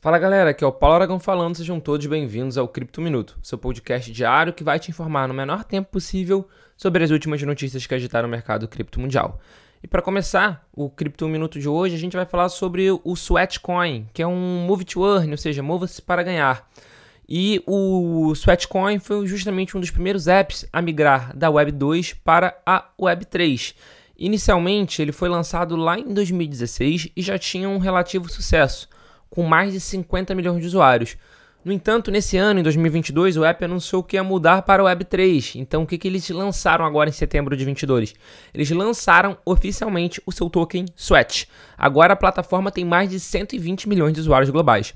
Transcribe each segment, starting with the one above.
Fala galera, aqui é o Paulo Aragão falando, sejam todos bem-vindos ao Cripto Minuto, seu podcast diário que vai te informar no menor tempo possível sobre as últimas notícias que agitaram o mercado cripto mundial. E para começar o Cripto Minuto de hoje, a gente vai falar sobre o Sweatcoin, que é um Move to Earn, ou seja, mova-se para ganhar. E o Sweatcoin foi justamente um dos primeiros apps a migrar da Web 2 para a Web 3. Inicialmente, ele foi lançado lá em 2016 e já tinha um relativo sucesso com mais de 50 milhões de usuários. No entanto, nesse ano, em 2022, o app anunciou que ia mudar para o Web3. Então, o que, que eles lançaram agora em setembro de 22? Eles lançaram oficialmente o seu token Sweat. Agora a plataforma tem mais de 120 milhões de usuários globais.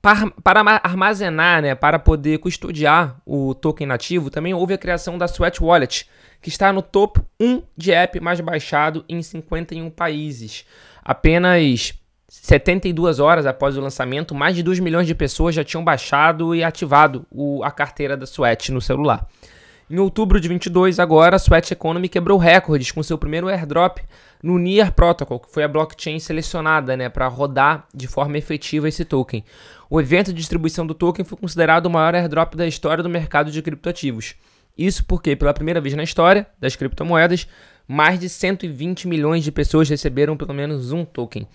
Para, para armazenar, né, para poder custodiar o token nativo, também houve a criação da Sweat Wallet, que está no topo 1 de app mais baixado em 51 países. Apenas 72 horas após o lançamento, mais de 2 milhões de pessoas já tinham baixado e ativado o, a carteira da Sweat no celular. Em outubro de 22, agora, a Sweat Economy quebrou recordes com seu primeiro airdrop no Near Protocol, que foi a blockchain selecionada né, para rodar de forma efetiva esse token. O evento de distribuição do token foi considerado o maior airdrop da história do mercado de criptoativos. Isso porque, pela primeira vez na história das criptomoedas, mais de 120 milhões de pessoas receberam pelo menos um token.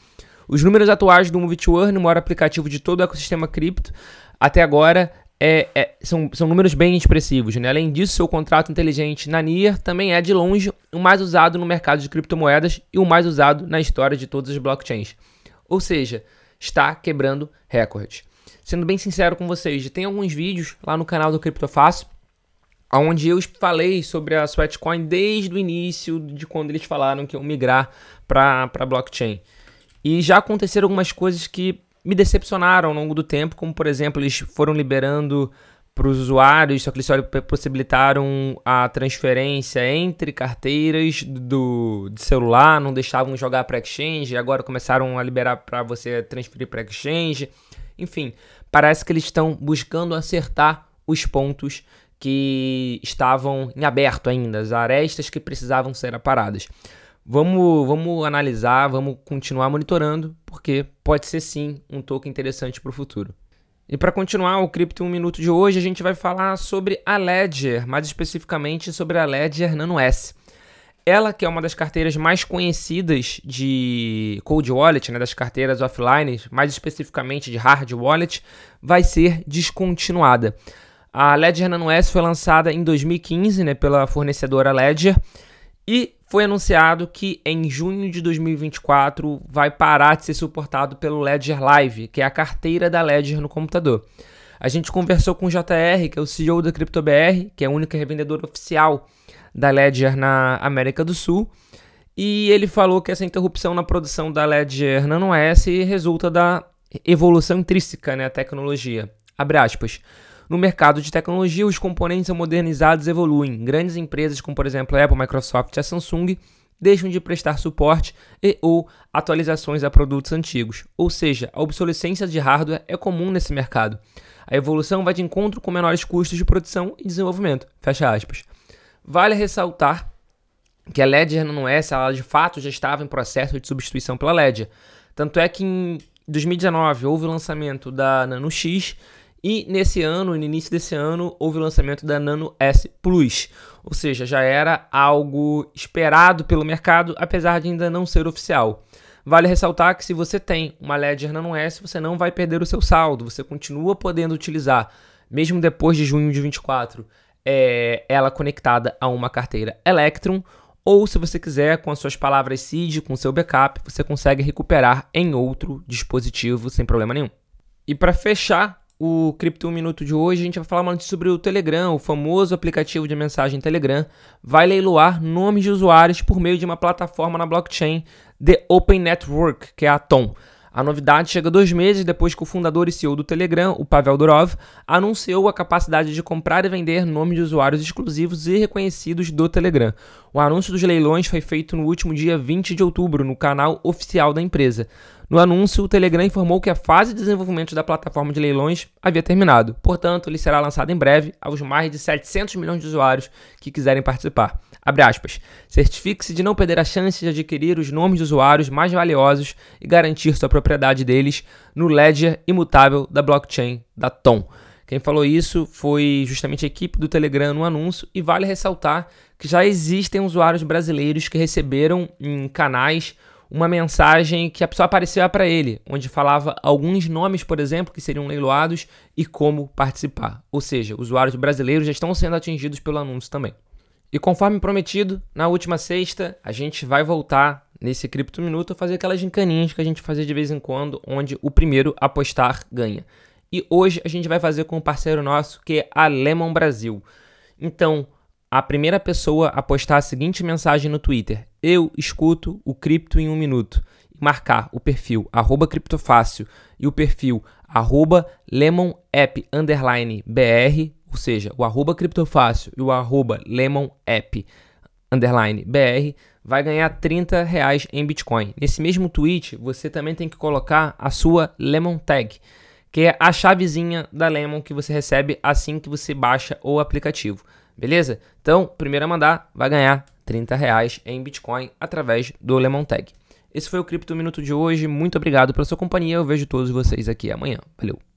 Os números atuais do Move to Earn, o maior aplicativo de todo o ecossistema cripto, até agora é, é, são, são números bem expressivos. Né? Além disso, seu contrato inteligente na NIR também é, de longe, o mais usado no mercado de criptomoedas e o mais usado na história de todas as blockchains. Ou seja, está quebrando recordes. Sendo bem sincero com vocês, tem alguns vídeos lá no canal do Criptofácil onde eu falei sobre a Sweatcoin desde o início de quando eles falaram que iam migrar para blockchain. E já aconteceram algumas coisas que me decepcionaram ao longo do tempo, como por exemplo, eles foram liberando para os usuários, só que eles só possibilitaram a transferência entre carteiras do, de celular, não deixavam jogar para exchange, agora começaram a liberar para você transferir para exchange. Enfim, parece que eles estão buscando acertar os pontos que estavam em aberto ainda, as arestas que precisavam ser aparadas. Vamos, vamos analisar, vamos continuar monitorando, porque pode ser sim um token interessante para o futuro. E para continuar o Cripto 1 Minuto de hoje, a gente vai falar sobre a Ledger, mais especificamente sobre a Ledger Nano S. Ela, que é uma das carteiras mais conhecidas de Cold Wallet, né, das carteiras offline, mais especificamente de Hard Wallet, vai ser descontinuada. A Ledger Nano S foi lançada em 2015 né, pela fornecedora Ledger e foi anunciado que em junho de 2024 vai parar de ser suportado pelo Ledger Live, que é a carteira da Ledger no computador. A gente conversou com o JR, que é o CEO da CryptoBR, que é a única revendedora oficial da Ledger na América do Sul, e ele falou que essa interrupção na produção da Ledger Nano S resulta da evolução intrínseca, né, tecnologia. Abre aspas. No mercado de tecnologia, os componentes modernizados evoluem. Grandes empresas, como por exemplo a Apple, Microsoft e a Samsung, deixam de prestar suporte e ou atualizações a produtos antigos. Ou seja, a obsolescência de hardware é comum nesse mercado. A evolução vai de encontro com menores custos de produção e desenvolvimento. Fecha aspas. Vale ressaltar que a Ledger não é, ela de fato já estava em processo de substituição pela Ledger. Tanto é que em 2019 houve o lançamento da Nano X e nesse ano, no início desse ano, houve o lançamento da Nano S Plus, ou seja, já era algo esperado pelo mercado, apesar de ainda não ser oficial. Vale ressaltar que se você tem uma Ledger Nano S, você não vai perder o seu saldo, você continua podendo utilizar, mesmo depois de junho de 24, é, ela conectada a uma carteira Electrum, ou se você quiser, com as suas palavras seed, com seu backup, você consegue recuperar em outro dispositivo sem problema nenhum. E para fechar o Cripto 1 Minuto de hoje, a gente vai falar mais sobre o Telegram, o famoso aplicativo de mensagem Telegram, vai leiloar nomes de usuários por meio de uma plataforma na blockchain The Open Network, que é a Tom. A novidade chega dois meses depois que o fundador e CEO do Telegram, o Pavel Durov, anunciou a capacidade de comprar e vender nomes de usuários exclusivos e reconhecidos do Telegram. O anúncio dos leilões foi feito no último dia 20 de outubro no canal oficial da empresa. No anúncio, o Telegram informou que a fase de desenvolvimento da plataforma de leilões havia terminado. Portanto, ele será lançado em breve aos mais de 700 milhões de usuários que quiserem participar. Certifique-se de não perder a chance de adquirir os nomes de usuários mais valiosos e garantir sua propriedade deles no ledger imutável da blockchain da Tom. Quem falou isso foi justamente a equipe do Telegram no anúncio e vale ressaltar que já existem usuários brasileiros que receberam em canais uma mensagem que a pessoa apareceu para ele, onde falava alguns nomes, por exemplo, que seriam leiloados e como participar. Ou seja, usuários brasileiros já estão sendo atingidos pelo anúncio também. E conforme prometido, na última sexta, a gente vai voltar nesse Cripto Minuto a fazer aquelas gincaninhas que a gente fazia de vez em quando, onde o primeiro apostar ganha. E hoje a gente vai fazer com um parceiro nosso que é a Lemon Brasil. Então, a primeira pessoa a postar a seguinte mensagem no Twitter: Eu escuto o cripto em um minuto. E marcar o perfil arroba criptofácil e o perfil arroba lemonapp underline br, ou seja, o arroba criptofácil e o arroba lemonapp underline br, vai ganhar 30 reais em Bitcoin. Nesse mesmo tweet, você também tem que colocar a sua Lemon Tag, que é a chavezinha da Lemon que você recebe assim que você baixa o aplicativo. Beleza? Então, primeiro a mandar vai ganhar 30 reais em Bitcoin através do Lemon Tag. Esse foi o Cripto Minuto de hoje. Muito obrigado pela sua companhia. Eu vejo todos vocês aqui amanhã. Valeu!